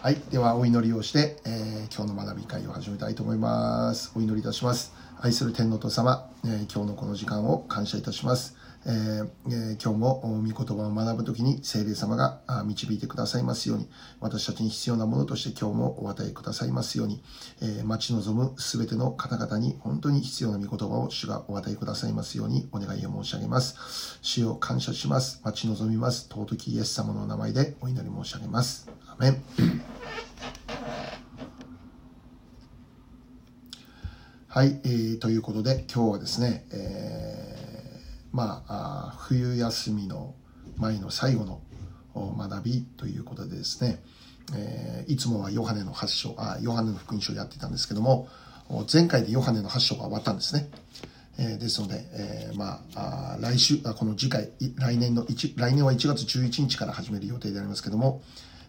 はい。では、お祈りをして、えー今日の学び会を始めたいと思います。お祈りいたします。愛する天皇と様、えー今日のこの時間を感謝いたします。えー今日も御言葉を学ぶときに聖霊様が導いてくださいますように、私たちに必要なものとして今日もお与えくださいますように、えー待ち望むすべての方々に本当に必要な御言葉を主がお与えくださいますようにお願いを申し上げます。主を感謝します。待ち望みます。尊きイエス様の名前でお祈り申し上げます。アメン。はい、えーということで今日はですね、えーまあ冬休みの前の最後の学びということでですね、えーいつもはヨハネの8章あヨハネの福音書をやっていたんですけども前回でヨハネの8章が終わったんですね、えーですので、えーまああ来週あこの次回来年の1来年は1月11日から始める予定でありますけども、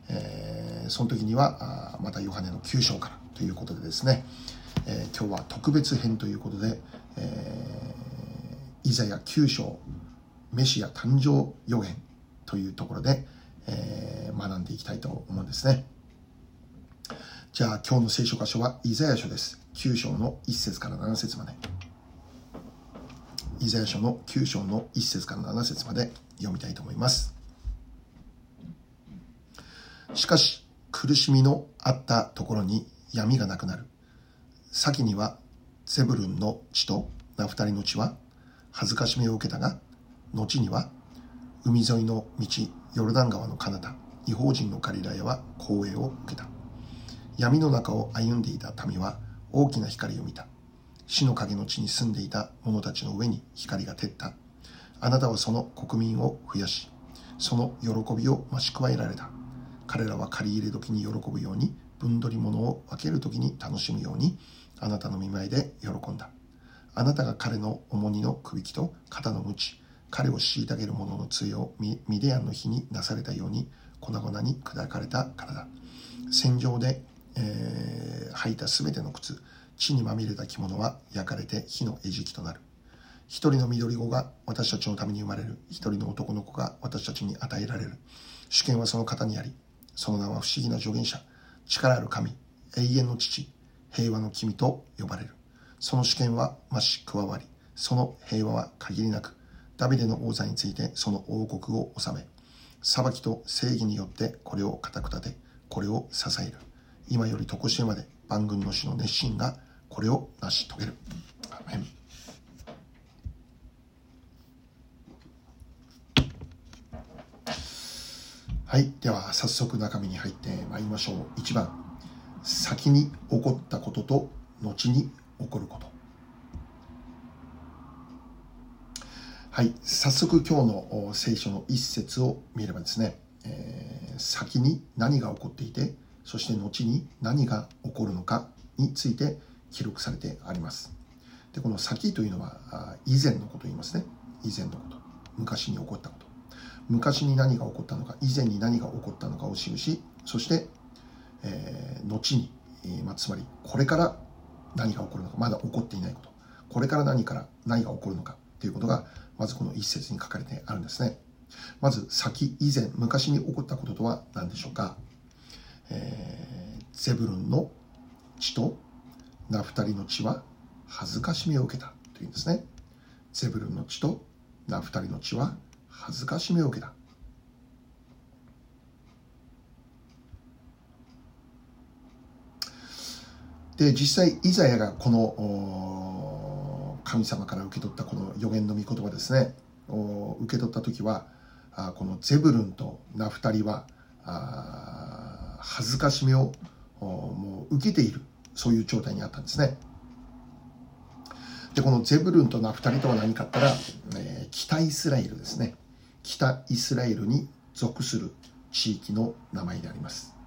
えーその時にはあまたヨハネの9章からということでですね、えー今日は特別編ということで、えーイザヤ9章メシア誕生予言というところで、えー学んでいきたいと思うんですね。じゃあ今日の聖書箇所はイザヤ書です。9章の1節から7節まで。イザヤ書の9章の1節から7節まで読みたいと思います。しかし苦しみのあったところに闇がなくなる。先にはゼブルンの地とナフタリの地は恥ずかしめを受けたが後には海沿いの道ヨルダン川の彼方違法人のガリラヤは光栄を受けた。闇の中を歩んでいた民は大きな光を見た。死の影の地に住んでいた者たちの上に光が照った。あなたはその国民を増やしその喜びを増し加えられた。彼らは借り入れ時に喜ぶように分取り物を分ける時に楽しむようにあなたの見舞いで喜んだ。あなたが彼の重荷のくびきと肩の鞭彼を虐げる者の杖をミデアンの日になされたように粉々に砕かれたからだ。戦場で、えー履いたすべての靴地にまみれた着物は焼かれて火の餌食となる。一人の緑子が私たちのために生まれる。一人の男の子が私たちに与えられる。主権はその方にありその名は不思議な助言者。力ある神永遠の父平和の君と呼ばれる。その主権は増し加わりその平和は限りなくダビデの王座についてその王国を治め裁きと正義によってこれを固く立てこれを支える。今より常しえまで万軍の主の熱心がこれを成し遂げる。アメン。はいでは早速中身に入ってまいりましょう。1番。先に起こったことと後に起こること。はい。早速今日の聖書の一節を見ればですね、えー先に何が起こっていてそして後に何が起こるのかについて記録されてあります。でこの先というのは以前のことを言いますね。以前のこと。昔に起こったこと。昔に何が起こったのか以前に何が起こったのかを記しそして、えー後に、えーまあ、つまりこれから何が起こるのかまだ起こっていないこと。これから何から何が起こるのかということがまずこの一節に書かれてあるんですね。まず先以前昔に起こったこととは何でしょうか、えーゼブルンの地とナフタリの地は恥ずかしめを受けたというんですね。ゼブルンの地とナフタリの地は恥ずかしめを受けた。で実際イザヤがこの神様から受け取ったこの予言の御言葉ですね。お受け取った時はこのゼブルンとナフタリは恥ずかしめをもう受けているそういう状態にあったんですね。でこのゼブルンとナフタリとは何かったら、え北イスラエルですね。北イスラエルに属する地域の名前であります。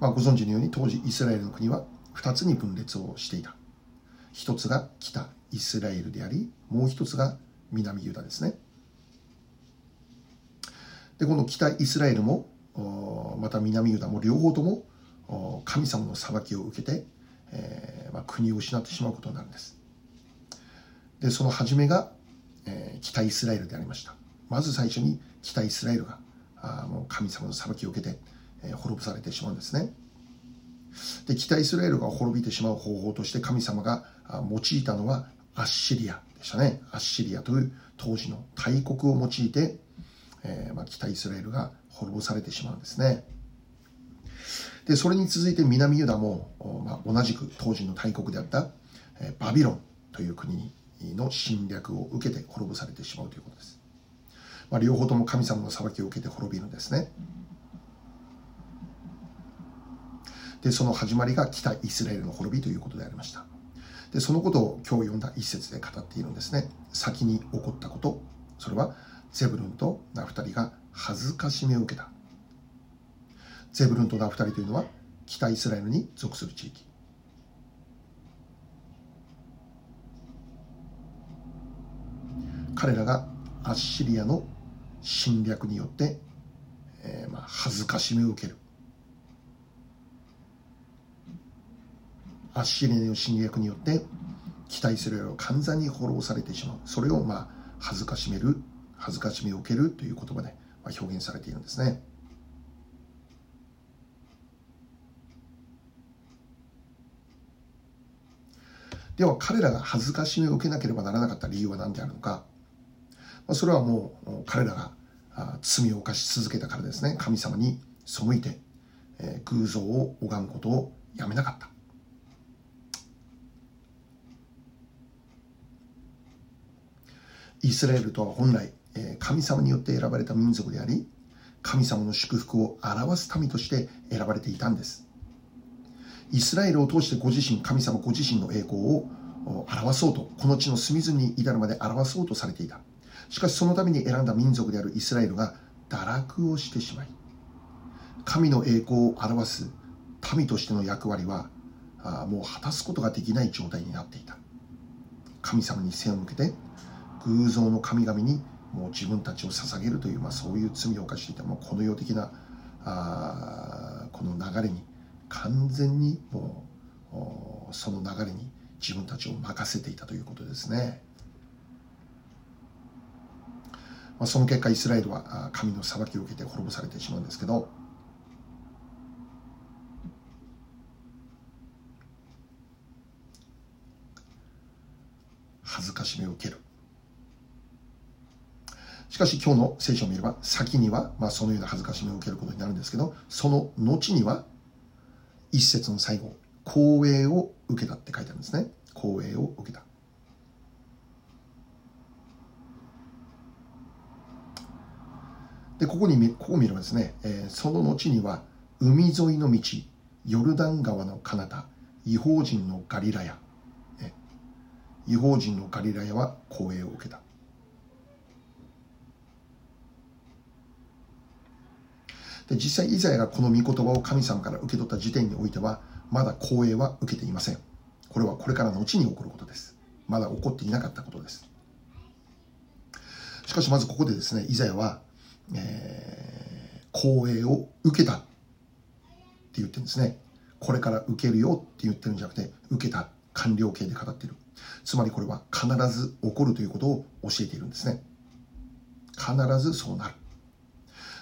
まあ、ご存知のように当時イスラエルの国は2つに分裂をしていた。一つが北イスラエルでありもう一つが南ユダですね。でこの北イスラエルもまた南ユダも両方とも神様の裁きを受けて、えーまあ、国を失ってしまうことになるんです。でその初めが、えー北イスラエルでありました。まず最初に北イスラエルがあもう神様の裁きを受けてえ、滅ぼされてしまうんですね。で、北イスラエルが滅びてしまう方法として神様が用いたのはアッシリアでしたね。アッシリアという当時の大国を用いて、えー、まあ、北イスラエルが滅ぼされてしまうんですね。で、それに続いて南ユダも、まあ、同じく当時の大国であった、え、バビロンという国の侵略を受けて滅ぼされてしまうということです。まあ、両方とも神様の裁きを受けて滅びるんですね。で、その始まりが北イスラエルの滅びということでありました。で、そのことを今日読んだ一節で語っているんですね。先に起こったこと、それはゼブルンとナフタリが恥ずかしめを受けた。ゼブルンとナフタリというのは北イスラエルに属する地域。彼らがアッシリアの侵略によって、えー、まあ恥ずかしめを受ける。アッシリアの侵略によって期待するより完全に滅ぼされてしまう。それをまあ恥ずかしめる恥ずかしめを受けるという言葉で表現されているんですね。では彼らが恥ずかしめを受けなければならなかった理由は何であるのか。それはもう彼らが罪を犯し続けたからですね。神様に背いて偶像を拝むことをやめなかった。イスラエルとは本来、神様によって選ばれた民族であり、神様の祝福を表す民として選ばれていたんです。イスラエルを通してご自身、神様ご自身の栄光を表そうと、この地の隅々に至るまで表そうとされていた。しかしそのために選んだ民族であるイスラエルが堕落をしてしまい、神の栄光を表す民としての役割はもう果たすことができない状態になっていた。神様に背を向けて偶像の神々にもう自分たちを捧げるという、まあ、そういう罪を犯していたもうこの世的なあこの流れに完全にもうその流れに自分たちを任せていたということですね。まあ、その結果イスラエルは神の裁きを受けて滅ぼされてしまうんですけど恥ずかしめを受けるしかし今日の聖書を見れば先には、まあ、そのような恥ずかしめを受けることになるんですけどその後には一節の最後光栄を受けたって書いてあるんですね。光栄を受けた。でここにここを見ればですね、えー、その後には海沿いの道ヨルダン川の彼方違法人のガリラヤ、ね、違法人のガリラヤは光栄を受けた。で実際イザヤがこの御言葉を神様から受け取った時点においてはまだ光栄は受けていません。これはこれからの後に起こることです。まだ起こっていなかったことです。しかしまずここでですねイザヤは、えー、光栄を受けたって言ってるんですね。これから受けるよって言ってるんじゃなくて受けた完了形で語ってる。つまりこれは必ず起こるということを教えているんですね。必ずそうなる。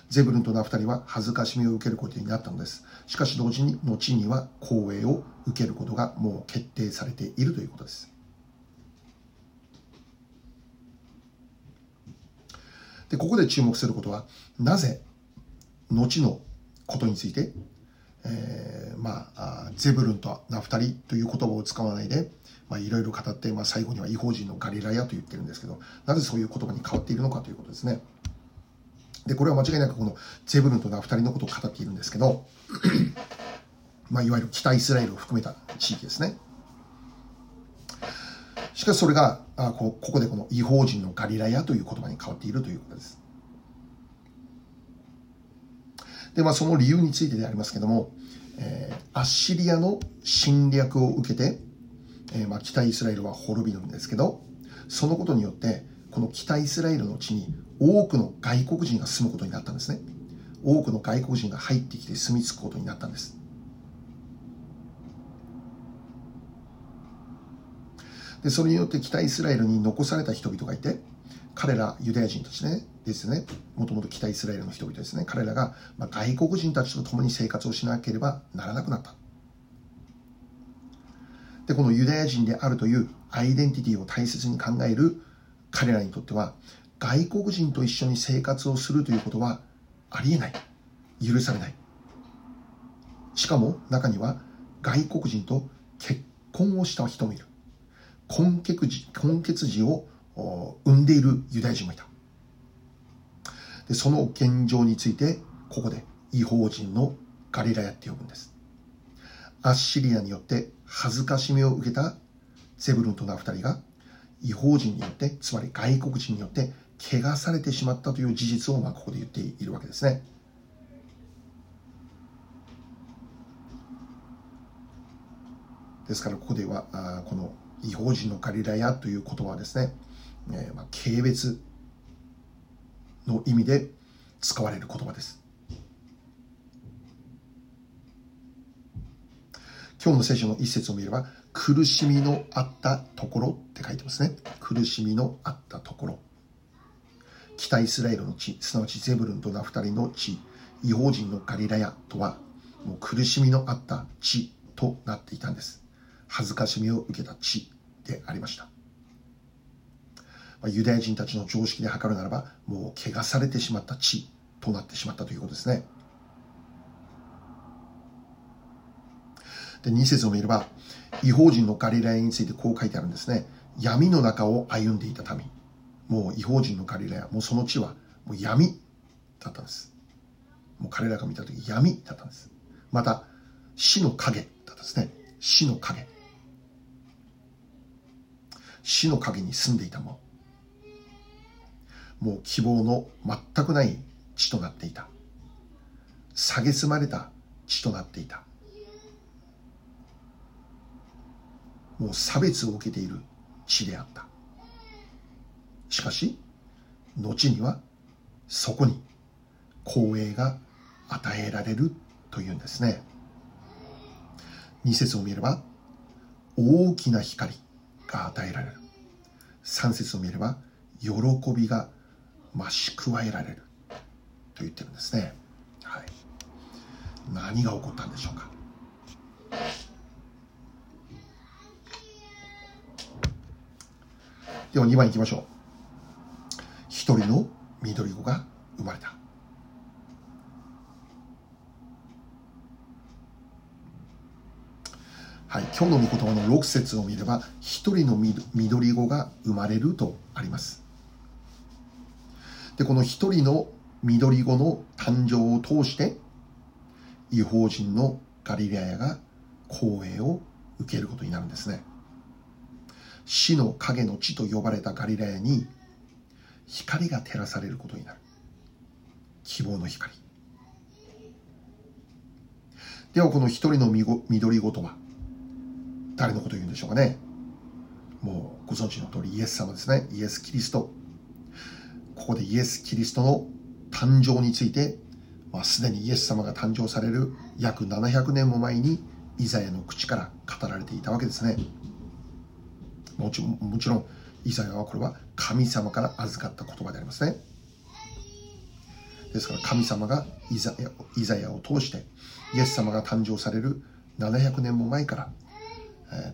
ゼブルンとナフタリは恥ずかしみを受けることになったのです。しかし同時に、後には光栄を受けることがもう決定されているということです。で、ここで注目することは、なぜ、後のことについて、えー、まあ、ゼブルンとナフタリという言葉を使わないで、いろいろ語って、まあ、最後には違法人のガリラヤと言ってるんですけど、なぜそういう言葉に変わっているのかということですね。で、これは間違いなくこのゼブルンとナフタリのことを語っているんですけど、まあ、いわゆる北イスラエルを含めた地域ですね。しかしそれが、あこここでこの違法人のガリラヤという言葉に変わっているということです。で、まあ、その理由についてでありますけども、えー、アッシリアの侵略を受けて、えー、まあ、北イスラエルは滅びるんですけど、そのことによって、この北イスラエルの地に多くの外国人が住むことになったんですね。多くの外国人が入ってきて住み着くことになったんです。で、それによって北イスラエルに残された人々がいて、彼らユダヤ人たちね、ですね。もともと北イスラエルの人々ですね。彼らが、ま外国人たちと共に生活をしなければならなくなった。で、このユダヤ人であるというアイデンティティを大切に考える彼らにとっては、外国人と一緒に生活をするということはありえない。許されない。しかも中には外国人と結婚をした人もいる。根血児根血児を産んでいるユダヤ人もいた。でその現状について、ここで違法人のガリラヤって呼ぶんです。アッシリアによって恥ずかしめを受けたゼブルンとナフタリが違法人によって、つまり外国人によって汚されてしまったという事実をまあここで言っているわけですね。ですからここではあこの違法人のガリラヤという言葉はですね、えー、まあ軽蔑の意味で使われる言葉です。今日の聖書の一節を見れば、苦しみのあったところって書いてますね。苦しみのあったところ。北イスラエルの地、すなわちゼブルンとナフタリの地、違法人のガリラヤとは、もう苦しみのあった地となっていたんです。恥ずかしみを受けた地でありました。ユダヤ人たちの常識で測るならば、もう汚されてしまった地となってしまったということですね。で、2節を見れば、違法人のガリラヤについてこう書いてあるんですね。闇の中を歩んでいた民。もう違法人のガリラヤ、もうその地はもう闇だったんです。もう彼らが見たとき闇だったんです。また、死の影だったんですね。死の影。死の影に住んでいたもの。もう希望の全くない地となっていた。蔑まれた地となっていた。もう差別を受けている地であった。しかし、後にはそこに光栄が与えられるというんですね。二節を見れば、大きな光が与えられる。三節を見れば、喜びが増し加えられると言ってるんですね。はい。何が起こったんでしょうか。では2番いきましょう。一人の緑子が生まれた。はい、今日の御言葉の6節を見れば、一人の緑子が生まれるとあります。で、この一人の緑子の誕生を通して、違法人のガリレアヤが光栄を受けることになるんですね。死の影の地と呼ばれたガリラヤに光が照らされることになる。希望の光。ではこの一人の緑子とは誰のことを言うんでしょうかね。もうご存知の通りイエス様ですね。イエス・キリスト。ここでイエス・キリストの誕生について、まあ、すでにイエス様が誕生される約700年も前にイザヤの口から語られていたわけですね。もちもちろん、イザヤはこれは神様から預かった言葉でありますね。ですから神様がイザヤイザヤを通してイエス様が誕生される700年も前から、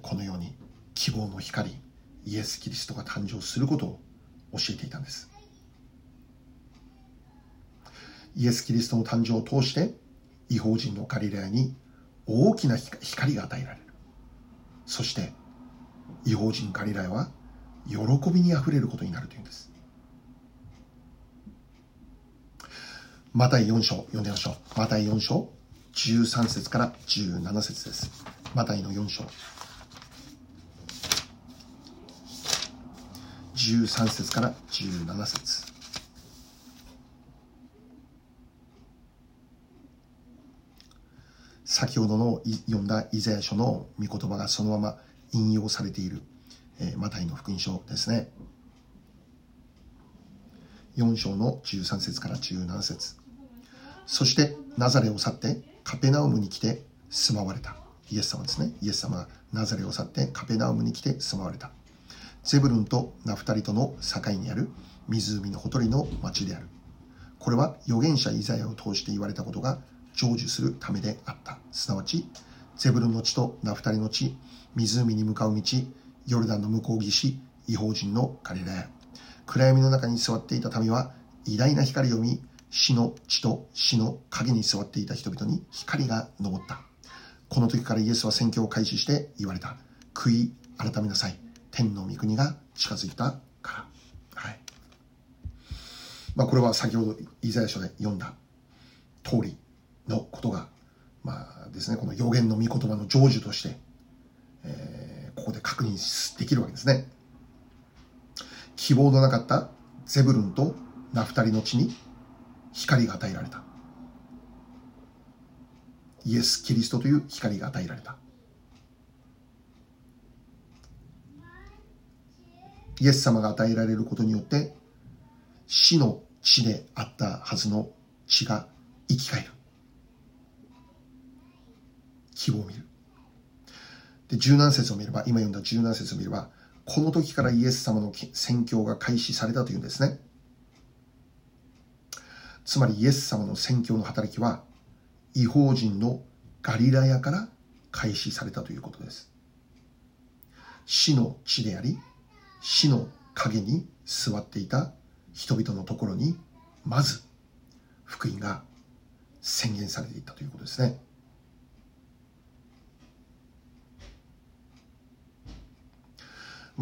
このように希望の光イエス・キリストが誕生することを教えていたんです。イエス・キリストの誕生を通して違法人のガリラヤに大きな光が与えられるそして違法人ガリラヤは喜びにあふれることになるというんです。マタイ4章読んでみましょう。マタイ4章13節から17節です。マタイの4章。13節から17節。先ほどの読んだイザヤ書の御言葉がそのまま引用されている、え、マタイの福音書ですね。4章の13節から17節そしてナザレを去ってカペナウムに来て住まわれた。イエス様ですね。イエス様がナザレを去ってカペナウムに来て住まわれた。ゼブルンとナフタリとの境にある湖のほとりの町である。これは預言者イザヤを通して言われたことが成就するためであった。すなわち、ゼブルンの地とナフタリの地、湖に向かう道、ヨルダンの向こう岸、違法人のガリラヤ。暗闇の中に座っていた民は偉大な光を見、死の地と死の影に座っていた人々に光が昇った。この時からイエスは宣教を開始して言われた。悔い改めなさい。天の御国が近づいたから。はい。まあこれは先ほどイザヤ書で読んだ通りのことが、まあですね、この予言の御言葉の成就として、えー、ここで確認できるわけですね。希望のなかったゼブルンとナフタリの地に光が与えられた。イエス・キリストという光が与えられた。イエス様が与えられることによって死の地であったはずの血が生き返る。希望を見る。で、十何節を見れば、今読んだ十何節を見れば、この時からイエス様の宣教が開始されたというんですね。つまりイエス様の宣教の働きは、違法人のガリラヤから開始されたということです。死の地であり、死の影に座っていた人々のところに、まず福音が宣言されていったということですね。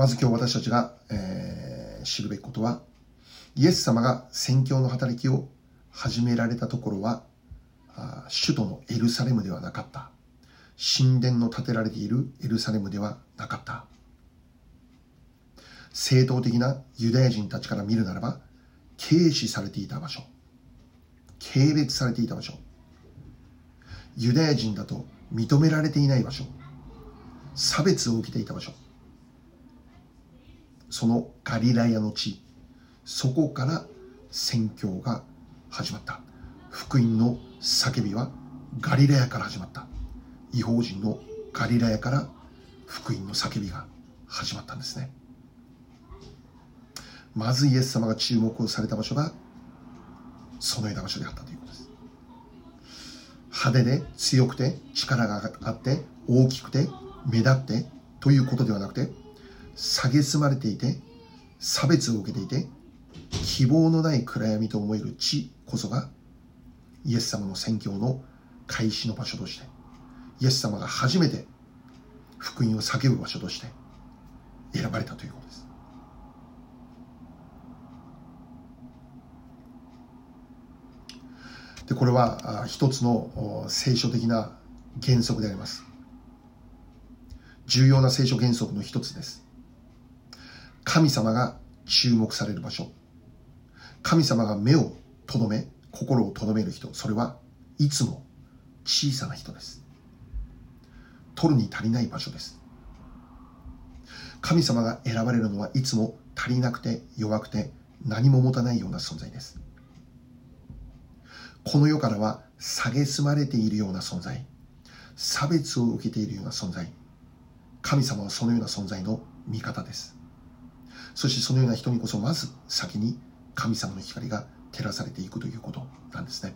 まず今日私たちが、えー、知るべきことは、イエス様が宣教の働きを始められたところは、首都のエルサレムではなかった。神殿の建てられているエルサレムではなかった。正当的なユダヤ人たちから見るならば、軽視されていた場所。軽蔑されていた場所。ユダヤ人だと認められていない場所。差別を受けていた場所。そのガリラヤの地、そこから宣教が始まった。福音の叫びはガリラヤから始まった。違法人のガリラヤから福音の叫びが始まったんですね。まずイエス様が注目をされた場所がそのような場所であったということです。派手で強くて力があって大きくて目立ってということではなくて蔑まれていて、差別を受けていて、希望のない暗闇と思える地こそが、イエス様の宣教の開始の場所として、イエス様が初めて福音を叫ぶ場所として選ばれたということです。で、これは一つの聖書的な原則であります。重要な聖書原則の一つです。神様が注目される場所。神様が目をとどめ、心をとどめる人。それはいつも小さな人です。取るに足りない場所です。神様が選ばれるのはいつも足りなくて弱くて何も持たないような存在です。この世からは蔑まれているような存在、差別を受けているような存在、神様はそのような存在の味方です。そしてそのような人にこそまず先に神様の光が照らされていくということなんですね。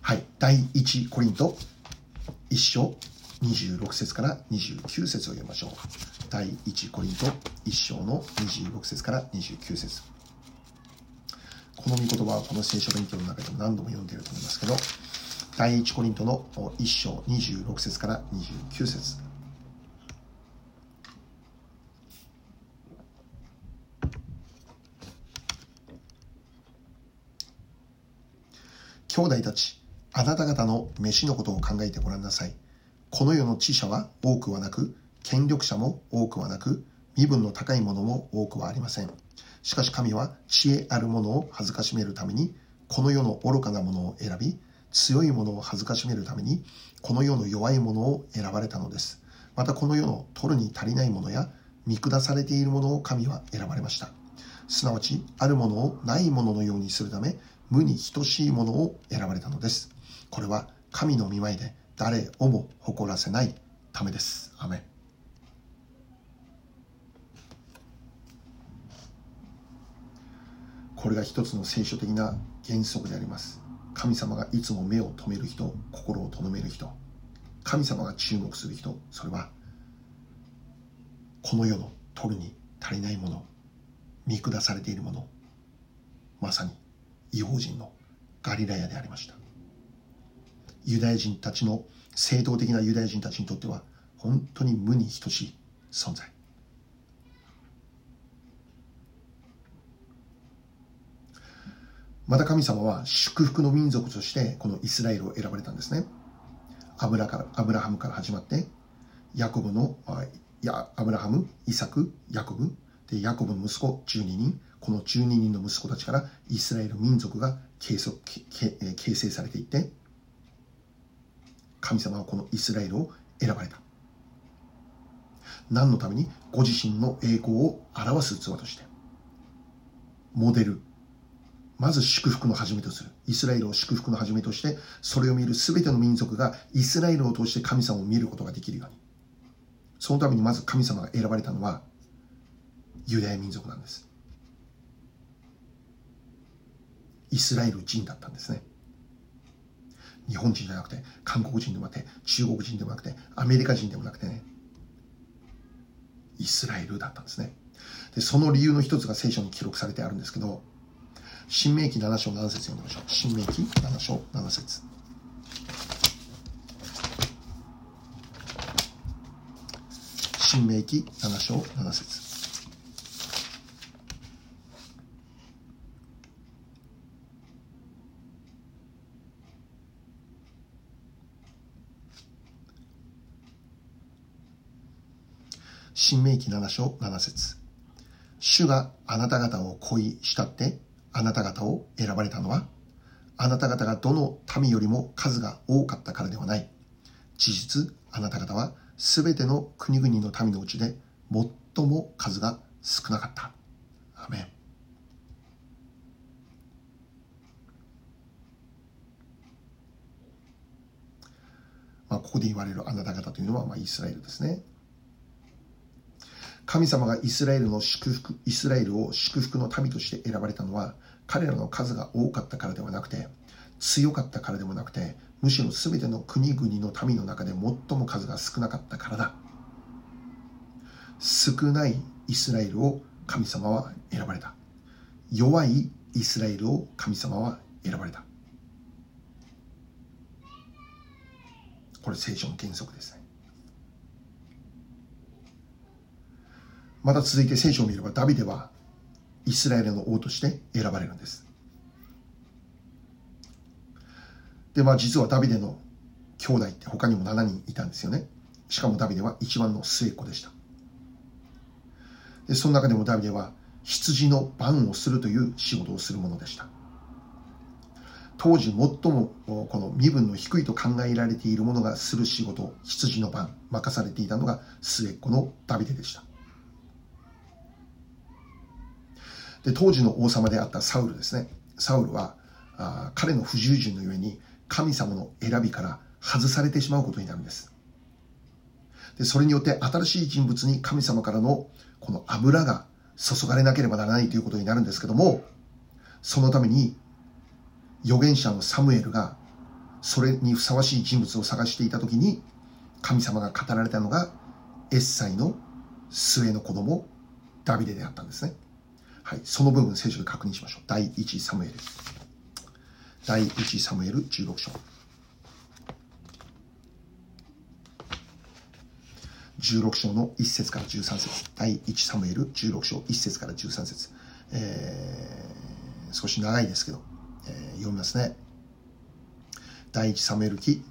はい。第1コリント1章26節から29節を読みましょう。第1コリント1章の26節から29節この御言葉はこの聖書勉強の中でも何度も読んでいると思いますけど、第1コリントの1章26節から29節兄弟たち、あなた方の飯のことを考えてごらんなさい。この世の知者は多くはなく、権力者も多くはなく、身分の高いものも多くはありません。しかし神は知恵あるものを恥ずかしめるために、この世の愚かなものを選び、強いものを恥ずかしめるために、この世の弱いものを選ばれたのです。またこの世の取るに足りないものや、見下されているものを神は選ばれました。すなわち、あるものをないもののようにするため、無に等しいものを選ばれたのです。これは神の見舞いで誰をも誇らせないためです。アメこれが一つの聖書的な原則であります。神様がいつも目を留める人心を留める人。神様が注目する人。それはこの世の取るに足りないもの見下されているもの。まさに違法人のガリラヤでありました。ユダヤ人たちの正当的なユダヤ人たちにとっては本当に無に等しい存在。また神様は祝福の民族としてこのイスラエルを選ばれたんですね。アブラからアブラハムから始まってヤコブのやアブラハム、イサク、ヤコブでヤコブの息子12人この12人の息子たちからイスラエル民族が形形成されていって神様はこのイスラエルを選ばれた。何のために？ご自身の栄光を表す器として。モデル。まず祝福の始めとする。イスラエルを祝福の始めとしてそれを見る全ての民族がイスラエルを通して神様を見ることができるように。そのためにまず神様が選ばれたのはユダヤ民族なんです。イスラエル人だったんですね。日本人じゃなくて韓国人でもなくて中国人でもなくてアメリカ人でもなくてね。イスラエルだったんですね。でその理由の一つが聖書に記録されてあるんですけど新明記7章7節読んでみましょう。新明記7章7節。新明記7章7節。新明記7章7節。主があなた方を恋したってあなた方を選ばれたのはあなた方がどの民よりも数が多かったからではない。事実あなた方はすべての国々の民のうちで最も数が少なかった。アメン。まあ、ここで言われるあなた方というのは、まあ、イスラエルですね。神様がイスラエルの祝福、イスラエルを祝福の民として選ばれたのは、彼らの数が多かったからではなくて、強かったからでもなくて、むしろ全ての国々の民の中で最も数が少なかったからだ。少ないイスラエルを神様は選ばれた。弱いイスラエルを神様は選ばれた。これ聖書の原則ですね。また続いて聖書を見ればダビデはイスラエルの王として選ばれるんです。で、まあ実はダビデの兄弟って他にも7人いたんですよね。しかもダビデは一番の末っ子でした。で、その中でもダビデは羊の番をするという仕事をするものでした。当時最もこの身分の低いと考えられている者がする仕事、羊の番、任されていたのが末っ子のダビデでした。で当時の王様であったサウルですね。サウルはあ彼の不従順のゆえに神様の選びから外されてしまうことになるんです。でそれによって新しい人物に神様からのこの油が注がれなければならないということになるんですけどもそのために預言者のサムエルがそれにふさわしい人物を探していた時に神様が語られたのがエッサイの末の子供ダビデであったんですね。はい、その部分聖書で確認しましょう。第1サムエル。第1サムエル16章。16章の1節から13節第1サムエル16章1節から13節えー、少し長いですけど、えー、読みますね。第1サムエル記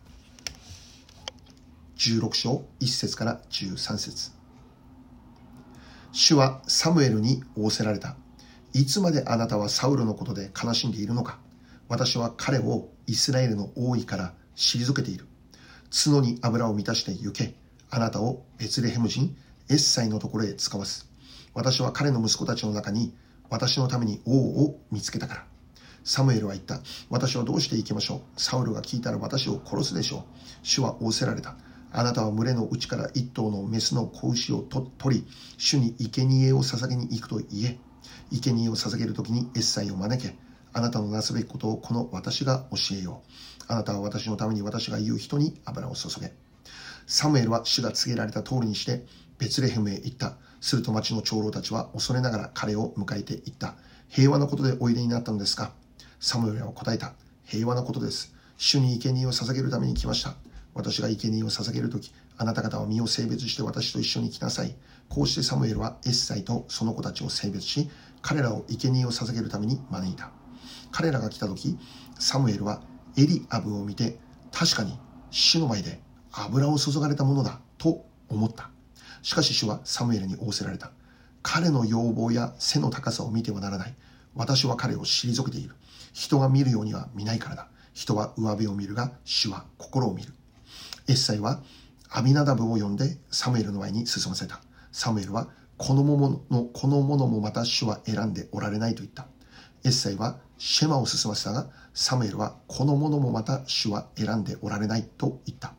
16章1節から13節主はサムエルに仰せられた。いつまであなたはサウルのことで悲しんでいるのか私は彼をイスラエルの王位から退けている。角に油を満たして行け。あなたをベツレヘム人エッサイのところへ使わす。私は彼の息子たちの中に私のために王を見つけたから。サムエルは言った。私はどうして行きましょう。サウルが聞いたら私を殺すでしょう。主は仰せられた。あなたは群れの内から一頭のメスの子牛を取り、主に生贄を捧げに行くと言え。生贄を捧げる時にエッサイを招け。あなたのなすべきことをこの私が教えよう。あなたは私のために私が言う人に油を注げ。サムエルは主が告げられた通りにしてベツレヘムへ行った。すると町の長老たちは恐れながら彼を迎えていった。平和なことでおいでになったのですか？サムエルは答えた。平和なことです。主に生贄を捧げるために来ました。私が生贄を捧げるとき、あなた方は身を性別して私と一緒に来なさい。こうしてサムエルはエッサイとその子たちを性別し、彼らを生贄を捧げるために招いた。彼らが来たとき、サムエルはエリアブを見て、確かに主の前で油を注がれたものだと思った。しかし主はサムエルに仰せられた。彼の要望や背の高さを見てはならない。私は彼を退けている。人が見るようには見ないからだ。人は上辺を見るが、主は心を見る。エッサイはアビナダブを呼んでサムエルの前に進ませた。サムエルはこのものこのものもまた主は選んでおられないと言った。エッサイはシェマを進ませたが、サムエルはこのものもまた主は選んでおられないと言った。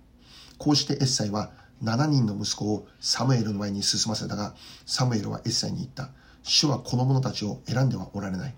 こうしてエッサイは7人の息子をサムエルの前に進ませたが、サムエルはエッサイに言った。主はこの者たちを選んではおられない。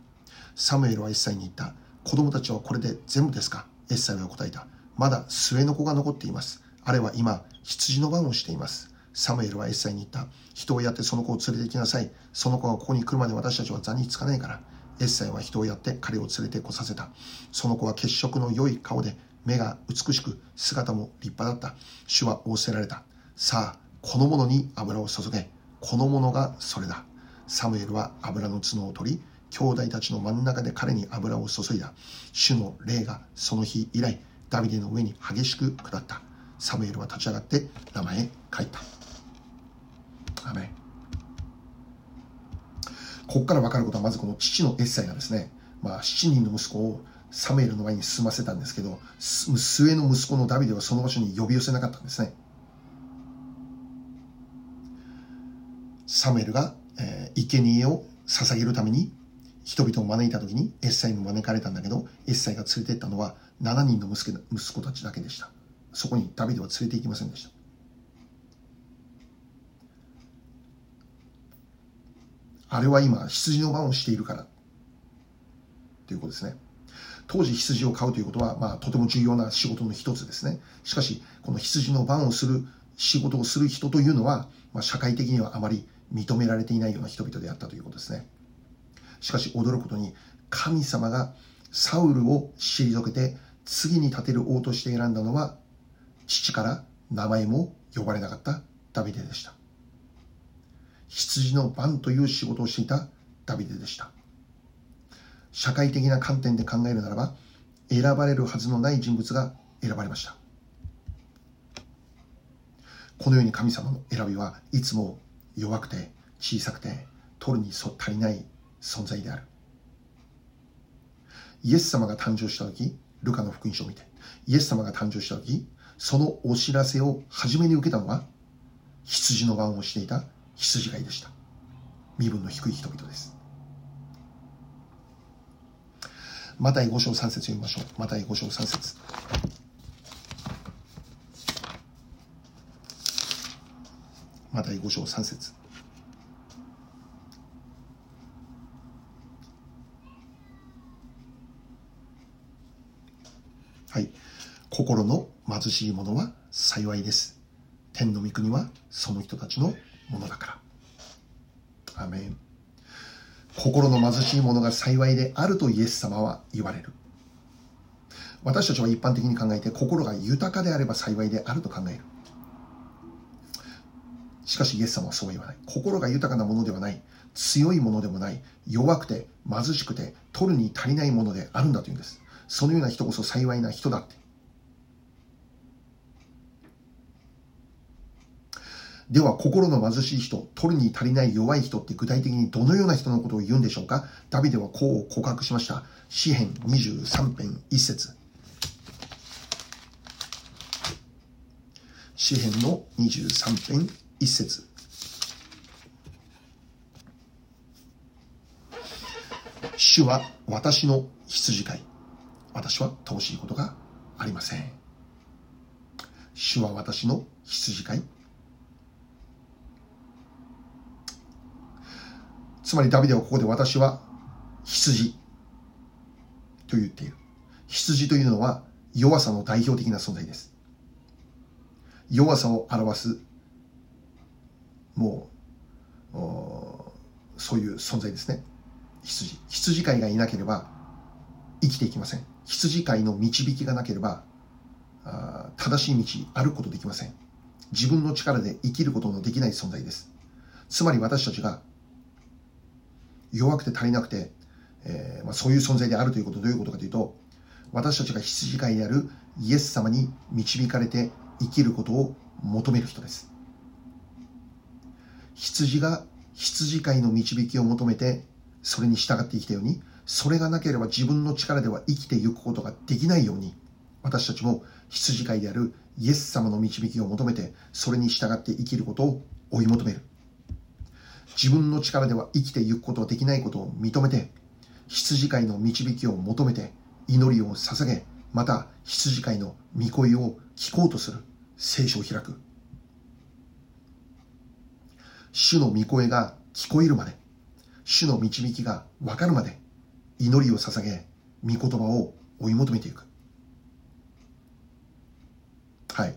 サムエルはエッサイに言った。子供たちはこれで全部ですか？エッサイは答えた。まだ末の子が残っています。あれは今、羊の番をしています。サムエルはエッサイに言った。人をやってその子を連れて行きなさい。その子がここに来るまで私たちは座につかないから。エッサイは人をやって彼を連れてこさせた。その子は血色の良い顔で、目が美しく、姿も立派だった。主は仰せられた。さあ、この者に油を注げ。この者がそれだ。サムエルは油の角を取り、兄弟たちの真ん中で彼に油を注いだ。主の霊がその日以来、ダビデの上に激しく下った。サムエルは立ち上がって名前へ帰った。アメここから分かることはまずこの父のエッサイがですね、まあ、7人の息子をサムエルの前に進ませたんですけど、末の息子のダビデはその場所に呼び寄せなかったんですね。サムエルが、えー、生贄を捧げるために人々を招いた時にエッサイも招かれたんだけど、エッサイが連れて行ったのは7人の息子たちだけでした。そこにダビデは連れて行きませんでした。あれは今、羊の番をしているからということですね。当時羊を飼うということは、まあ、とても重要な仕事の一つですね。しかし、この羊の番をする仕事をする人というのは、まあ、社会的にはあまり認められていないような人々であったということですね。しかし驚くことに神様がサウルを退けて次に立てる王として選んだのは父から名前も呼ばれなかったダビデでした羊の番という仕事をしていたダビデでした。社会的な観点で考えるならば選ばれるはずのない人物が選ばれました。このように神様の選びはいつも弱くて小さくて取るに足りない存在である。イエス様が誕生した時ルカの福音書を見てイエス様が誕生した時そのお知らせを初めに受けたのは羊の番をしていた羊飼いでした。身分の低い人々です。マタイ5章3節読みましょう。マタイ5章3節。マタイ5章3節。はい。心の貧しい者は幸いです。天の御国はその人たちのものだから。アメン。心の貧しい者が幸いであるとイエス様は言われる。私たちは一般的に考えて心が豊かであれば幸いであると考える。しかしイエス様はそう言わない。心が豊かなものではない。強いものでもない。弱くて貧しくて取るに足りないものであるんだというんです。そのような人こそ幸いな人だって。では、心の貧しい人、取るに足りない弱い人って具体的にどのような人のことを言うんでしょうか？ダビデはこう告白しました。詩編23編1節詩編の23編1節主は私の羊飼い。私は乏しいことがありません。主は私の羊飼い。つまりダビデはここで私は羊と言っている。羊というのは弱さの代表的な存在です。弱さを表す、もう、そういう存在ですね。羊。羊飼いがいなければ生きていきません。羊飼いの導きがなければ、正しい道歩くことできません。自分の力で生きることのできない存在です。つまり私たちが弱くて足りなくて、えー、まあ、そういう存在であるということどういうことかというと、私たちが羊飼いであるイエス様に導かれて生きることを求める人です。羊が羊飼いの導きを求めてそれに従って生きたように、それがなければ自分の力では生きていくことができないように、私たちも羊飼いであるイエス様の導きを求めて、それに従って生きることを追い求める。自分の力では生きていくことができないことを認めて、羊飼いの導きを求めて、祈りを捧げ、また羊飼いの御声を聞こうとする。聖書を開く。主の御声が聞こえるまで、主の導きが分かるまで、祈りを捧げ、御言葉を追い求めていく。はい。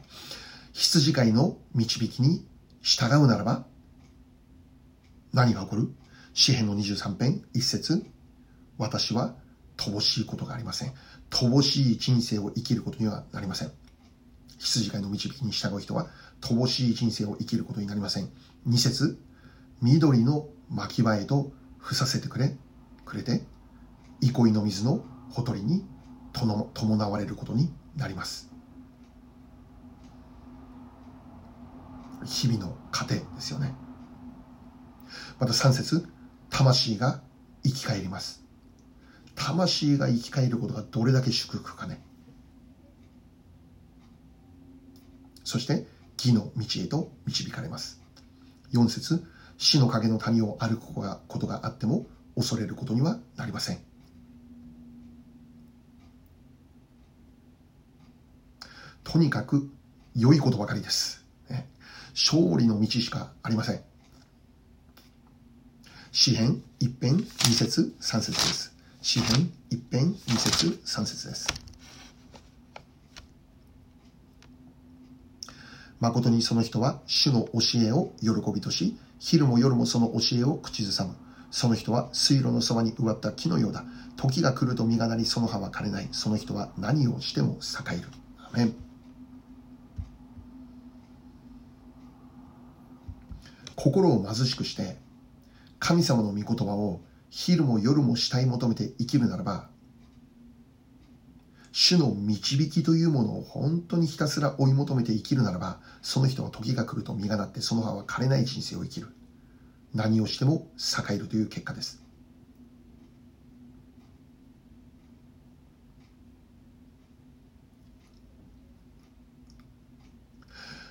羊飼いの導きに従うならば、何が起こる？詩篇の23編一節私は乏しいことがありません。乏しい人生を生きることにはなりません。羊飼いの導きに従う人は乏しい人生を生きることになりません。二節緑の巻き場へと伏させてくれ、くれて、憩いの水のほとりに伴われることになります。日々の糧ですよね。また3節魂が生き返ります。魂が生き返ることがどれだけ祝福かね。そして、義の道へと導かれます。4節死の影の谷を歩くことがあっても恐れることにはなりません。とにかく良いことばかりです。勝利の道しかありません。詩編一編二節三節です。詩編一編二節三節です。誠にその人は主の教えを喜びとし、昼も夜もその教えを口ずさむ。その人は水路のそばに植わった木のようだ。時が来ると実がなり、その葉は枯れない。その人は何をしても栄える。アメン心を貧しくして神様の御言葉を昼も夜も慕い求めて生きるならば主の導きというものを本当にひたすら追い求めて生きるならばその人は時が来ると実がなってその葉は枯れない人生を生きる。何をしても栄えるという結果です。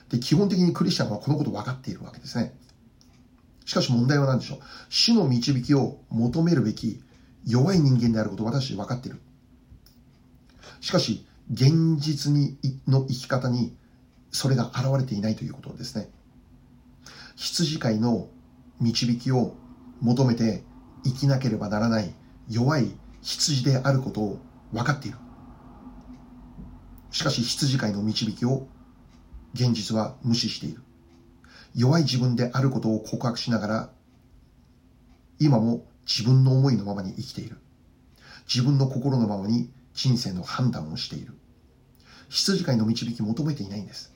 で基本的にクリスチャンはこのこと分かっているわけですね。しかし問題は何でしょう主の導きを求めるべき弱い人間であることを私分かっている。しかし、現実にの生き方にそれが現れていないということですね。羊飼いの導きを求めて生きなければならない弱い羊であることを分かっている。しかし羊飼いの導きを現実は無視している。弱い自分であることを告白しながら、今も自分の思いのままに生きている。自分の心のままに人生の判断をしている。羊飼いの導き求めていないんです。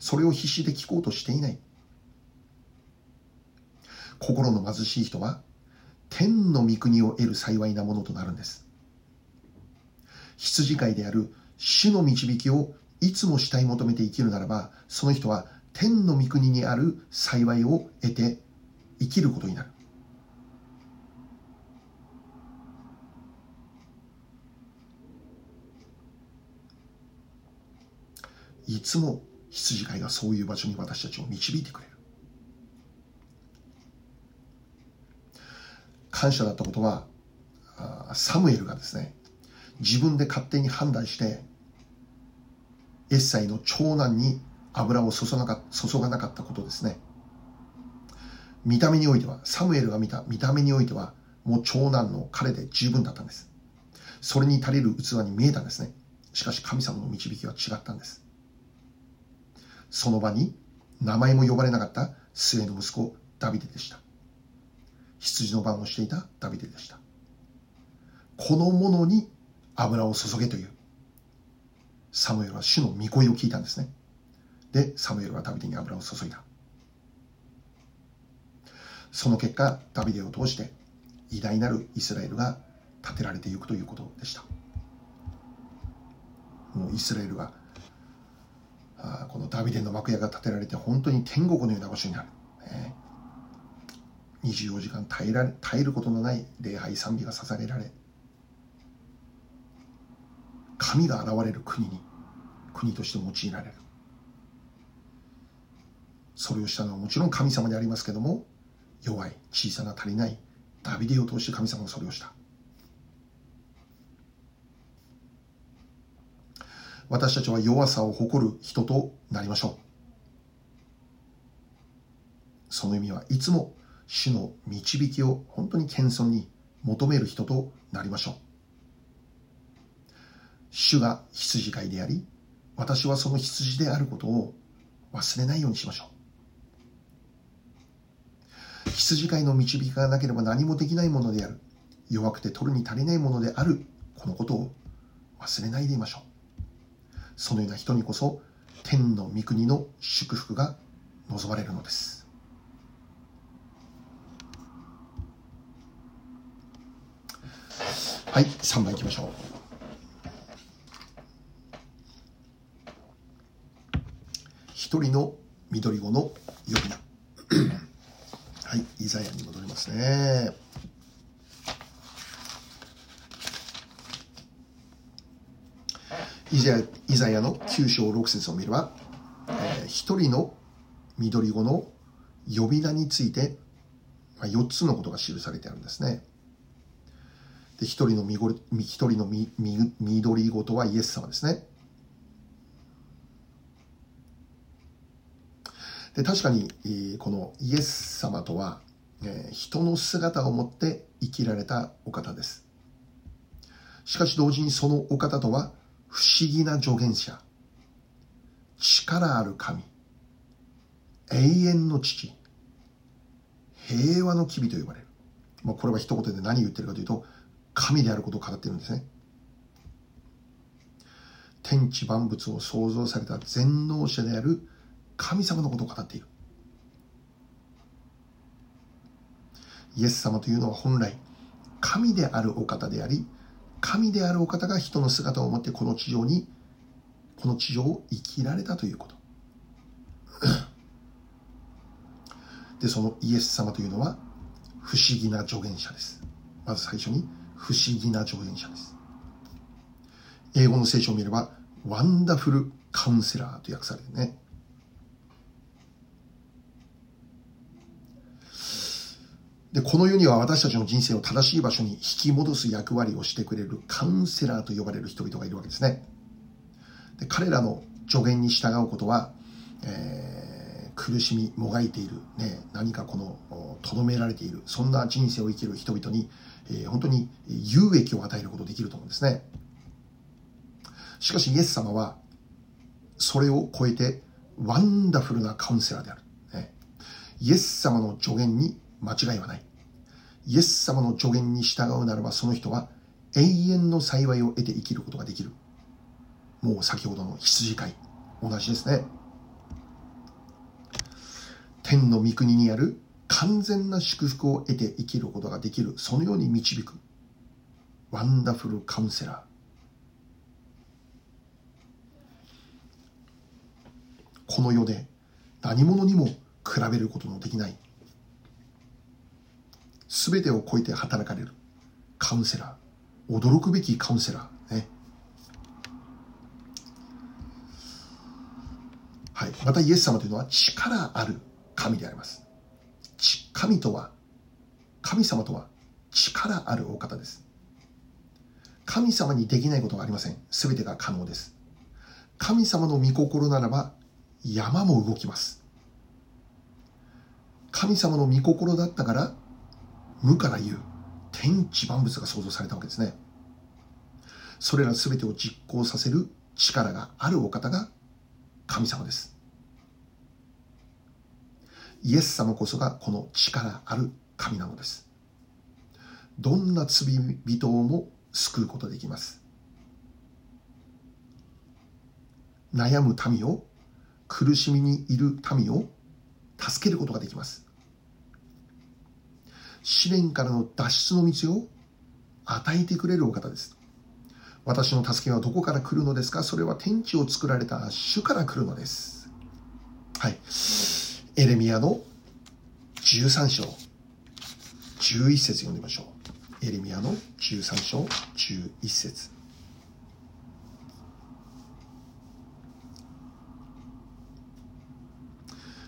それを必死で聞こうとしていない。心の貧しい人は、天の御国を得る幸いなものとなるんです。羊飼いである主の導きをいつも慕い求めて生きるならば、その人は天の御国にある幸いを得て生きることになる。いつも羊飼いがそういう場所に私たちを導いてくれる。感謝だったことは、サムエルがですね、自分で勝手に判断して、エッサイの長男に油を注がなか注がなかったことですね。見た目においては、サムエルが見た見た目においては、もう長男の彼で十分だったんです。それに足りる器に見えたんですね。しかし神様の導きは違ったんです。その場に名前も呼ばれなかった末の息子ダビデでした。羊の番をしていたダビデでした。この者に油を注げという、サムエルは主の御声を聞いたんですね。で、サムエルはダビデに油を注いだ。その結果、ダビデを通して偉大なるイスラエルが建てられていくということでした。もうイスラエルがあこのダビデの幕屋が建てられて本当に天国のような場所になる。ね、24時間耐えられ耐えることのない礼拝賛美が捧げられ神が現れる国に国として用いられるそれをしたのはもちろん神様でありますけども弱い小さな足りないダビデを通して神様がそれをした私たちは弱さを誇る人となりましょうその意味はいつも主の導きを本当に謙遜に求める人となりましょう。主が羊飼いであり、私はその羊であることを忘れないようにしましょう。羊飼いの導きがなければ何もできないものである。弱くて取るに足りないものである。このことを忘れないでいましょう。そのような人にこそ天の御国の祝福が望まれるのです。はい、3番いきましょう。一人の緑子の呼び名。はい、イザヤに戻りますね。イザヤイザヤの9章6節を見れば、えー、一人の緑子の呼び名について、まあ、4つのことが記されてあるんですね。で、一人のみご一人のみみ緑ごとはイエス様ですね。で、確かに、このイエス様とは、人の姿を持って生きられたお方です。しかし同時にそのお方とは不思議な助言者、力ある神、永遠の父、平和の機微と呼ばれる。まあ、これは一言で何言ってるかというと、神であることを語ってるんですね。天地万物を創造された全能者である神様のことを語っている。イエス様というのは本来神であるお方であり、神であるお方が人の姿を持ってこの地上に、この地上を生きられたということ。で、そのイエス様というのは不思議な助言者です。まず最初に不思議な助言者です。英語の聖書を見れば、ワンダフルカウンセラーと訳されてね。で、この世には私たちの人生を正しい場所に引き戻す役割をしてくれるカウンセラーと呼ばれる人々がいるわけですね。で彼らの助言に従うことは、えー、苦しみ、もがいている、ね、何かこの、とどめられている、そんな人生を生きる人々にえ本当に有益を与えることできると思うんですね。しかしイエス様はそれを超えてワンダフルなカウンセラーである。ね、イエス様の助言に間違いはない。イエス様の助言に従うならばその人は永遠の幸いを得て生きることができる。もう先ほどの羊飼い、同じですね。天の御国にある完全な祝福を得て生きることができるそのように導くワンダフルカウンセラーこの世で何者にも比べることのできない全てを超えて働かれるカウンセラー驚くべきカウンセラーねはい、またイエス様というのは力ある神であります神とは、神様とは力あるお方です。神様にできないことがありません。すべてが可能です。神様の御心ならば山も動きます。神様の御心だったから無から言う天地万物が創造されたわけですね。それら全てを実行させる力があるお方が神様です。イエス様こそがこの力ある神なのです。どんな罪人をも救うことできます？悩む民を苦しみにいる民を助けることができます。試練からの脱出の道を与えてくれるお方です。私の助けはどこから来るのですか？それは天地を作られた主から来るのです。はい。エレミアの13章。11節読んでみましょう。エレミアの13章11節。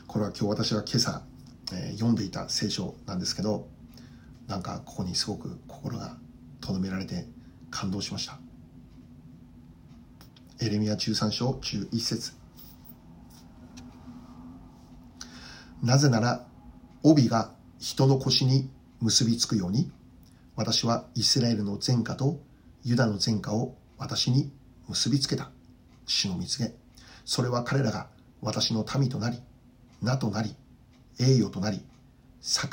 これは今日私が今朝、えー、読んでいた聖書なんですけどなんかここにすごく心がとどめられて感動しました。エレミア13章11節。なぜなら帯が人の腰に結びつくように私はイスラエルの前科とユダの前科を私に結びつけた。主の蜜げそれは彼らが私の民となり名となり栄誉となり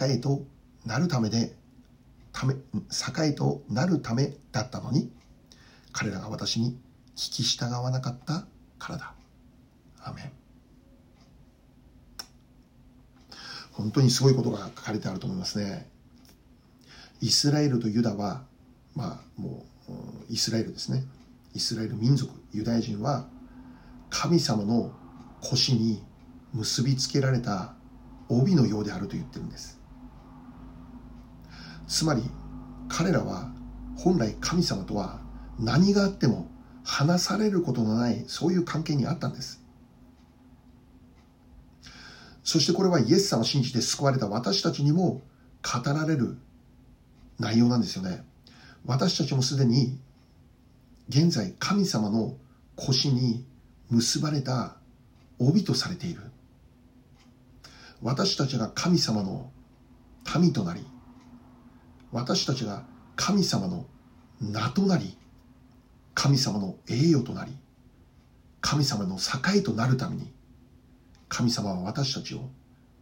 栄となるためでため栄となるためだったのに彼らが私に聞き従わなかったからだ。アメン。本当にすごいことが書かれてあると思いますね。イスラエルとユダはまあもうイスラエルですね。イスラエル民族ユダヤ人は神様の腰に結びつけられた帯のようであると言ってるんです。つまり彼らは本来神様とは何があっても話されることのないそういう関係にあったんです。そしてこれはイエス様を信じて救われた私たちにも語られる内容なんですよね。私たちもすでに現在神様の腰に結ばれた帯とされている。私たちが神様の民となり私たちが神様の名となり神様の栄誉となり神様の栄となるために神様は私たちを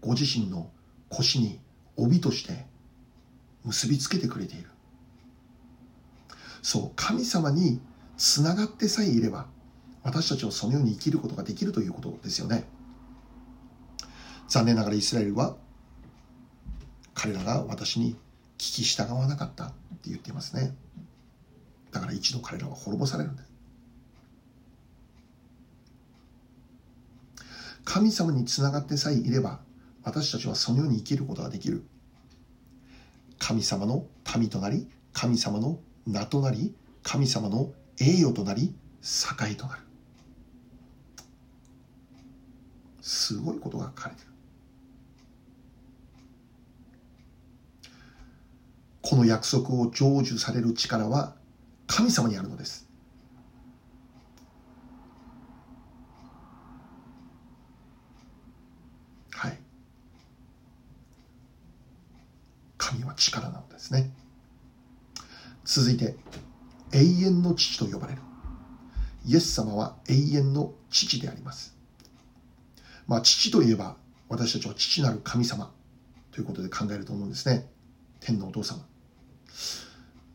ご自身の腰に帯として結びつけてくれている。そう神様につながってさえいれば私たちはそのように生きることができるということですよね。残念ながらイスラエルは彼らが私に聞き従わなかったって言っていますね。だから一度彼らは滅ぼされるんです神様につながってさえいれば私たちはそのように生きることができる。神様の民となり神様の名となり神様の栄誉となり栄となる。すごいことが書かれている。この約束を成就される力は神様にあるのです。はい。神は力なのですね。続いて永遠の父と呼ばれる。イエス様は永遠の父であります。まあ父といえば私たちは父なる神様ということで考えると思うんですね。天のお父様。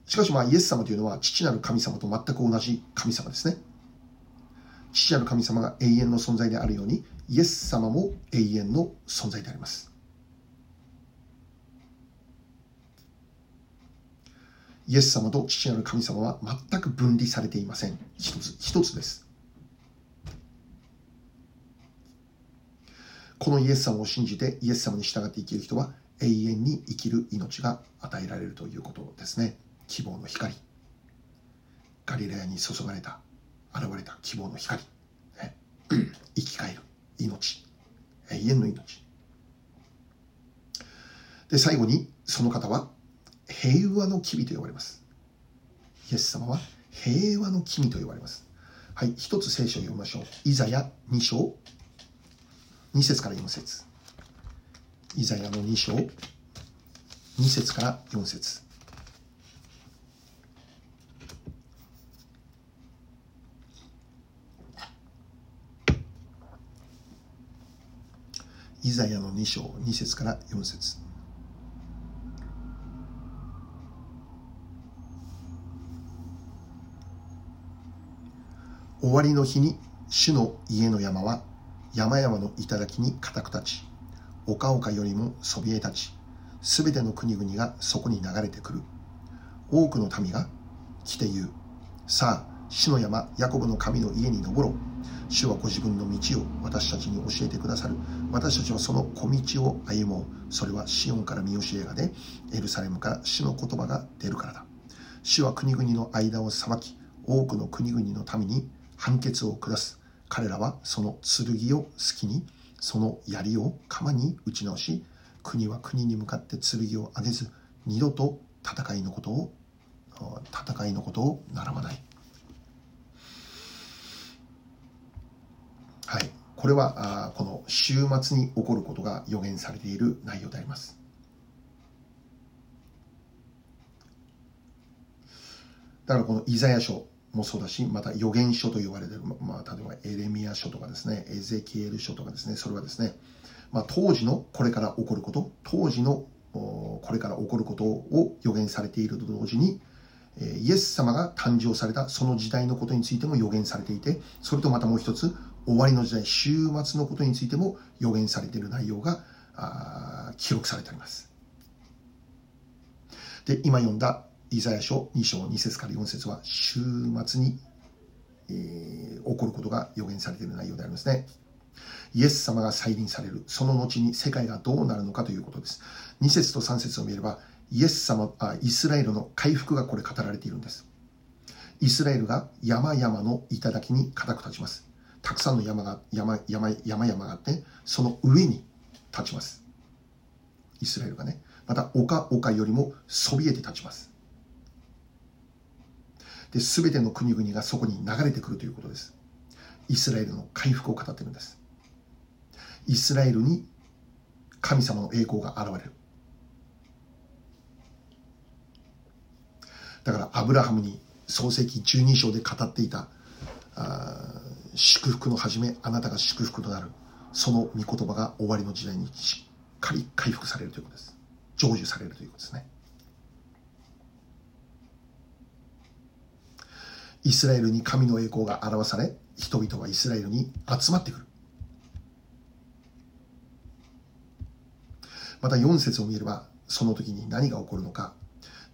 しかしまあイエス様というのは父なる神様と全く同じ神様ですね。父なる神様が永遠の存在であるように、イエス様も永遠の存在であります。イエス様と父なる神様は全く分離されていません。一つ、一つです。このイエス様を信じてイエス様に従って生きる人は永遠に生きる命が与えられるということですね。希望の光。ガリラヤに注がれた現れた希望の光、ね、生き返る。命。永遠の命。で最後にその方は平和の君と呼ばれます。イエス様は平和の君と呼ばれます。はい一つ聖書を読みましょう。イザヤ2章。2節から4節。イザヤの2章。2節から4節。イザヤの2章。2節から4節。終わりの日に主の家の山は山々の頂に固く立ち丘々よりもそびえ立ちすべての国々がそこに流れてくる。多くの民が来て言う。さあ主の山ヤコブの神の家に登ろう。主はご自分の道を私たちに教えてくださる。私たちはその小道を歩もう。それはシオンから見教えが出エルサレムから主の言葉が出るからだ。主は国々の間を裁き多くの国々の民に判決を下す。彼らはその剣を好きにその槍を鎌に打ち直し国は国に向かって剣を上げず二度と戦いのことを戦いのことを習わない。はい。これはあこの週末に起こることが予言されている内容であります。だからこのイザヤ書もそうだし、また予言書と言われている、まあ、例えばエレミア書とかですね、エゼキエル書とかですね、それはですね、まあ、当時のこれから起こること、当時のこれから起こることを予言されていると同時に、イエス様が誕生されたその時代のことについても予言されていて、それとまたもう一つ、終わりの時代、終末のことについても予言されている内容が記録されております。で、今読んだイザヤ書2章2節から4節は週末に、えー、起こることが予言されている内容でありますね。イエス様が再臨される、その後に世界がどうなるのかということです。2節と3節を見れば、イエス様あ、イスラエルの回復がこれ語られているんです。イスラエルが山々の頂に固く立ちます。たくさんの山が山山山々があって、その上に立ちます。イスラエルがね。また丘丘よりもそびえて立ちます。で、すべての国々がそこに流れてくるということです。イスラエルの回復を語っているんです。イスラエルに神様の栄光が現れる。だからアブラハムに創世記12章で語っていた祝福の始め、あなたが祝福となる。その御言葉が終わりの時代にしっかり回復されるということです。成就されるということですね。イスラエルに神の栄光が表され、人々はイスラエルに集まってくる。また4節を見れば、その時に何が起こるのか。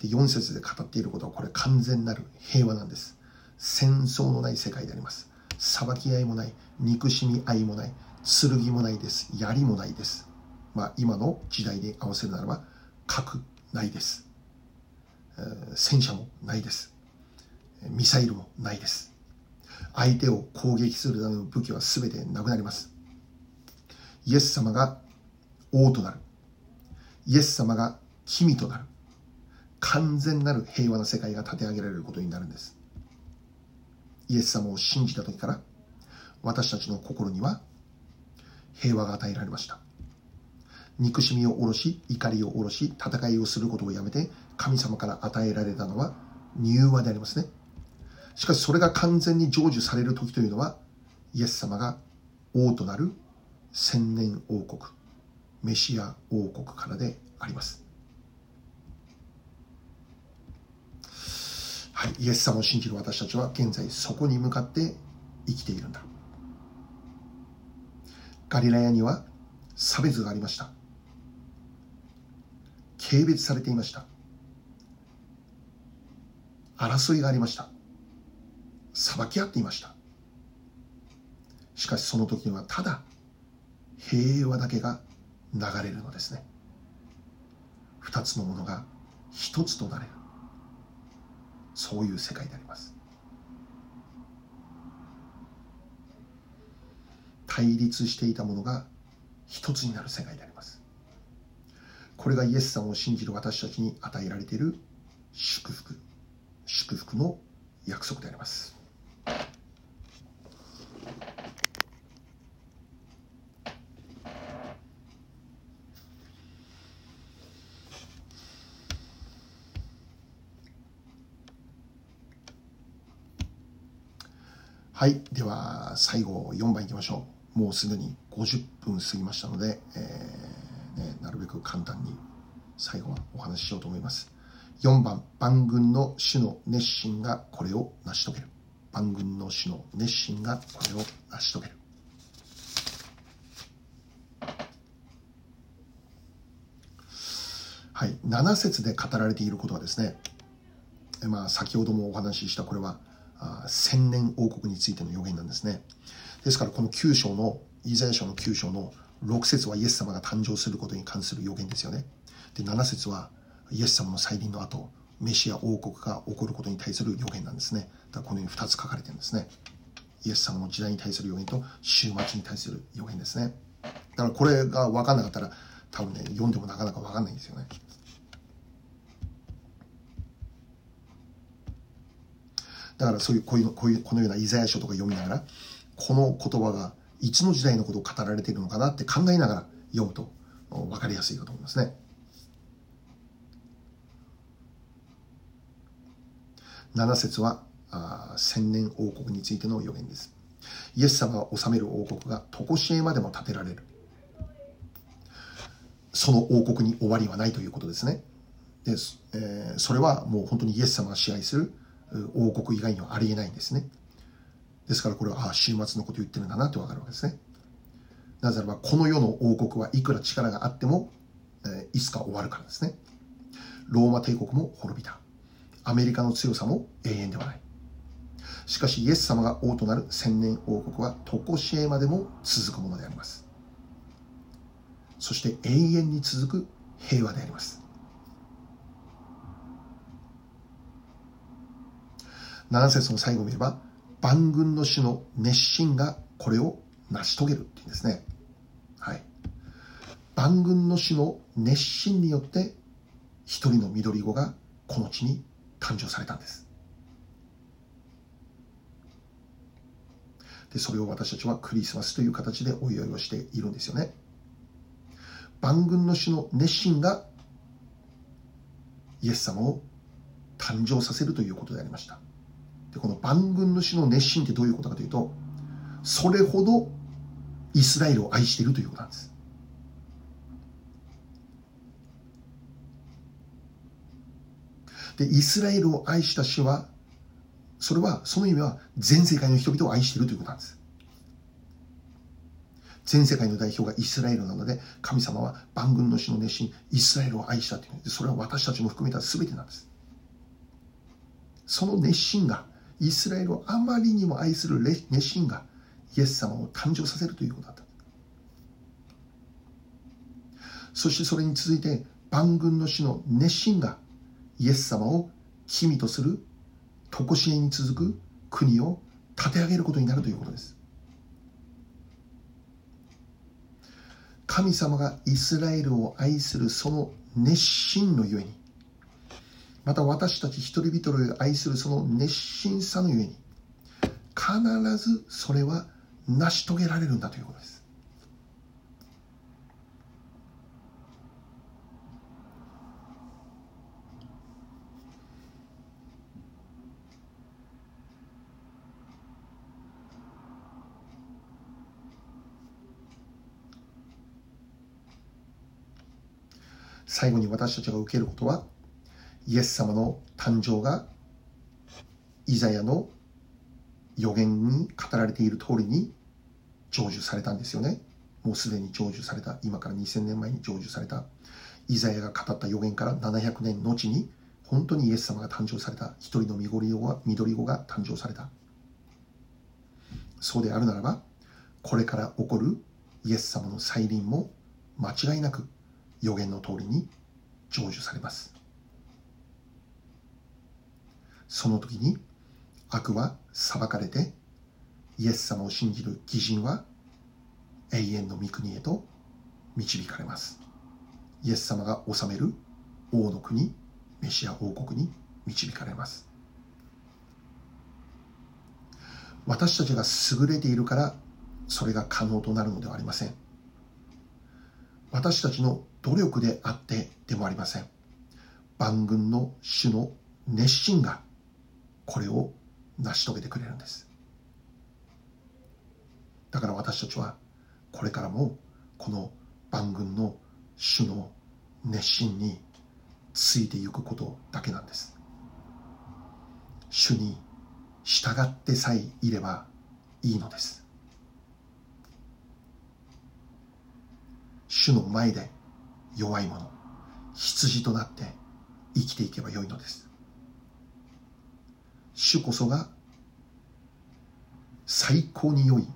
で4節で語っていることは、これ完全なる平和なんです。戦争のない世界であります。裁き合いもない、憎しみ合いもない、剣もないです。槍もないです。まあ、今の時代に合わせるならば、核ないです。戦車もないです。ミサイルもないです。相手を攻撃するための武器は全てなくなります。イエス様が王となる。イエス様が君となる。完全なる平和な世界が立て上げられることになるんです。イエス様を信じた時から私たちの心には平和が与えられました。憎しみを下ろし、怒りを下ろし、戦いをすることをやめて神様から与えられたのは柔和でありますね。しかしそれが完全に成就される時というのは、イエス様が王となる千年王国、メシア王国からであります。はい、イエス様を信じる私たちは現在そこに向かって生きているんだ。ガリラヤには差別がありました。軽蔑されていました。争いがありました。裁き合っていました。しかしその時にはただ平和だけが流れるのですね。二つのものが一つとなれる。そういう世界であります。対立していたものが一つになる世界であります。これがイエス様を信じる私たちに与えられている祝福。祝福の約束であります。はい。では、最後、4番いきましょう。もうすでに50分過ぎましたので、えー、ね、なるべく簡単に最後はお話ししようと思います。4番、万軍の主の熱心がこれを成し遂げる。万軍の主の熱心がこれを成し遂げる。はい、7節で語られていることはですね、まあ、先ほどもお話ししたこれは千年王国についての予言なんですね。ですからこの9章のイザヤ書の9章の6節はイエス様が誕生することに関する予言ですよね。で7節はイエス様の再臨の後メシア王国が起こることに対する予言なんですね。だからこのように2つ書かれてるんですね。イエス様の時代に対する予言と終末に対する予言ですね。だからこれが分かんなかったら多分ね読んでもなかなか分かんないんですよね。だからそういうこういうこういうこのようなイザヤ書とか読みながらこの言葉がいつの時代のことを語られているのかなって考えながら読むと分かりやすいかと思いますね。7節は千年王国についての予言です。イエス様が治める王国が常しえまでも建てられる。その王国に終わりはないということですね。でえー、それはもう本当にイエス様が支配する王国以外にはありえないんですね。ですからこれは、ああ、終末のこと言ってるんだなってわかるわけですね。なぜならば、この世の王国はいくら力があっても、えー、いつか終わるからですね。ローマ帝国も滅びた。アメリカの強さも永遠ではない。しかし、イエス様が王となる千年王国は、常しえまでも続くものであります。そして永遠に続く平和であります。7節の最後を見れば、万軍の主の熱心がこれを成し遂げるっていうんですね。はい。万軍の主の熱心によって、一人の緑子がこの地に誕生されたんです。で、それを私たちはクリスマスという形でお祝いをしているんですよね。万軍の主の熱心がイエス様を誕生させるということでありました。でこの万軍の主の熱心ってどういうことかというとそれほどイスラエルを愛しているということなんですでイスラエルを愛した主はそれはその意味は全世界の人々を愛しているということなんです。全世界の代表がイスラエルなので神様は万軍の主の熱心イスラエルを愛したという。それは私たちも含めた全てなんです。その熱心がイスラエルをあまりにも愛する熱心がイエス様を誕生させるということだった。そしてそれに続いて万軍の死の熱心がイエス様を君とする常しえに続く国を立て上げることになるということです。神様がイスラエルを愛するその熱心のゆえにまた私たち一人一人を愛するその熱心さのゆえに必ずそれは成し遂げられるんだということです。最後に私たちが受けることはイエス様の誕生がイザヤの予言に語られている通りに成就されたんですよね。もうすでに成就された、今から2000年前に成就された、イザヤが語った予言から700年後に、本当にイエス様が誕生された、一人の緑子が緑子が誕生された。そうであるならば、これから起こるイエス様の再臨も間違いなく予言の通りに成就されます。その時に悪は裁かれてイエス様を信じる義人は永遠の御国へと導かれます。イエス様が治める王の国メシア王国に導かれます。私たちが優れているからそれが可能となるのではありません。私たちの努力であってでもありません。万軍の主の熱心がこれを成し遂げてくれるんです。だから私たちはこれからもこの万軍の主の熱心についていくことだけなんです。主に従ってさえいればいいのです。主の前で弱い者羊となって生きていけばよいのです。主こそが最高に良い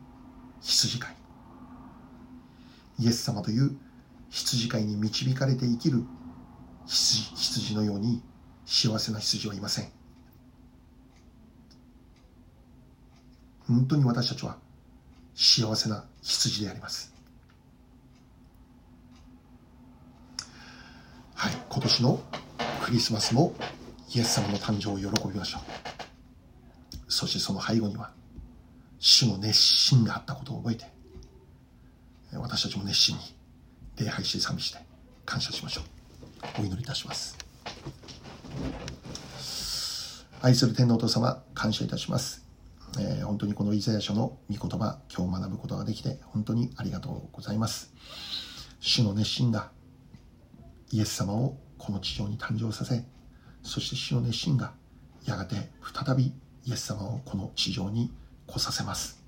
羊飼い。イエス様という羊飼いに導かれて生きる羊羊のように幸せな羊はいません。本当に私たちは幸せな羊であります。はい。今年のクリスマスもイエス様の誕生を喜びましょう。そしてその背後には主の熱心があったことを覚えて私たちも熱心に礼拝して賛美して感謝しましょう。お祈りいたします。愛する天皇と様感謝いたします。えー、本当にこのイザヤ書の御言葉、今日学ぶことができて、本当にありがとうございます。主の熱心がイエス様をこの地上に誕生させ、そして主の熱心がやがて再びイエス様をこの地上に来させます。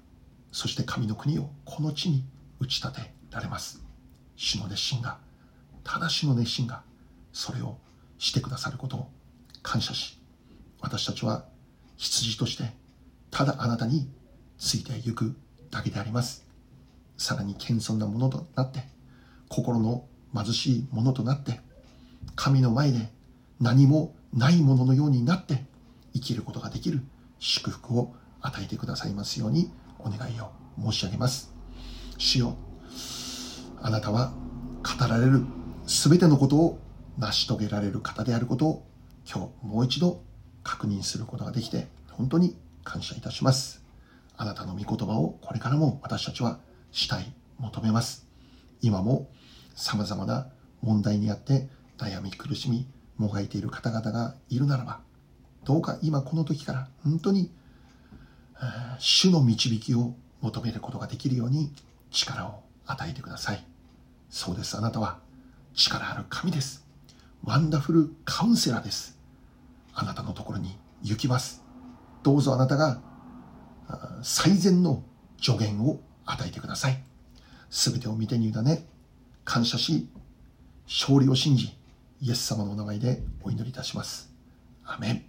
そして神の国をこの地に打ち立てられます。主の熱心が、ただ主の熱心が、それをしてくださることを感謝し、私たちは羊としてただあなたについてゆくだけであります。さらに謙遜なものとなって、心の貧しいものとなって、神の前で何もないもののようになって生きることができる祝福を与えてくださいますようにお願いを申し上げます。主よ、あなたは語られる全てのことを成し遂げられる方であることを今日もう一度確認することができて本当に感謝いたします。あなたの御言葉をこれからも私たちはしたい、求めます。今も様々な問題にあって悩み苦しみ、もがいている方々がいるならば、どうか今この時から本当に主の導きを求めることができるように力を与えてください。そうです。あなたは力ある神です。ワンダフルカウンセラーです。あなたのところに行きます。どうぞあなたが最善の助言を与えてください。すべてを見てに委ね、感謝し、勝利を信じ、イエス様のお名前でお祈りいたします。アメン。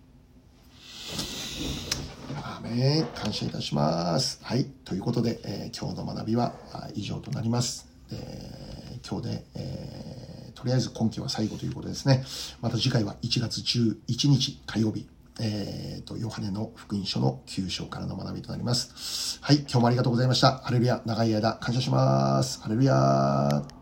アメン。感謝いたします。はい。ということで、えー、今日の学びは以上となります。えー、今日で、えー、とりあえず今期は最後ということですね。また次回は1月11日火曜日、えっ、ー、と、ヨハネの福音書の9章からの学びとなります。はい、今日もありがとうございました。ハレルヤ、長い間感謝します。ハレルヤ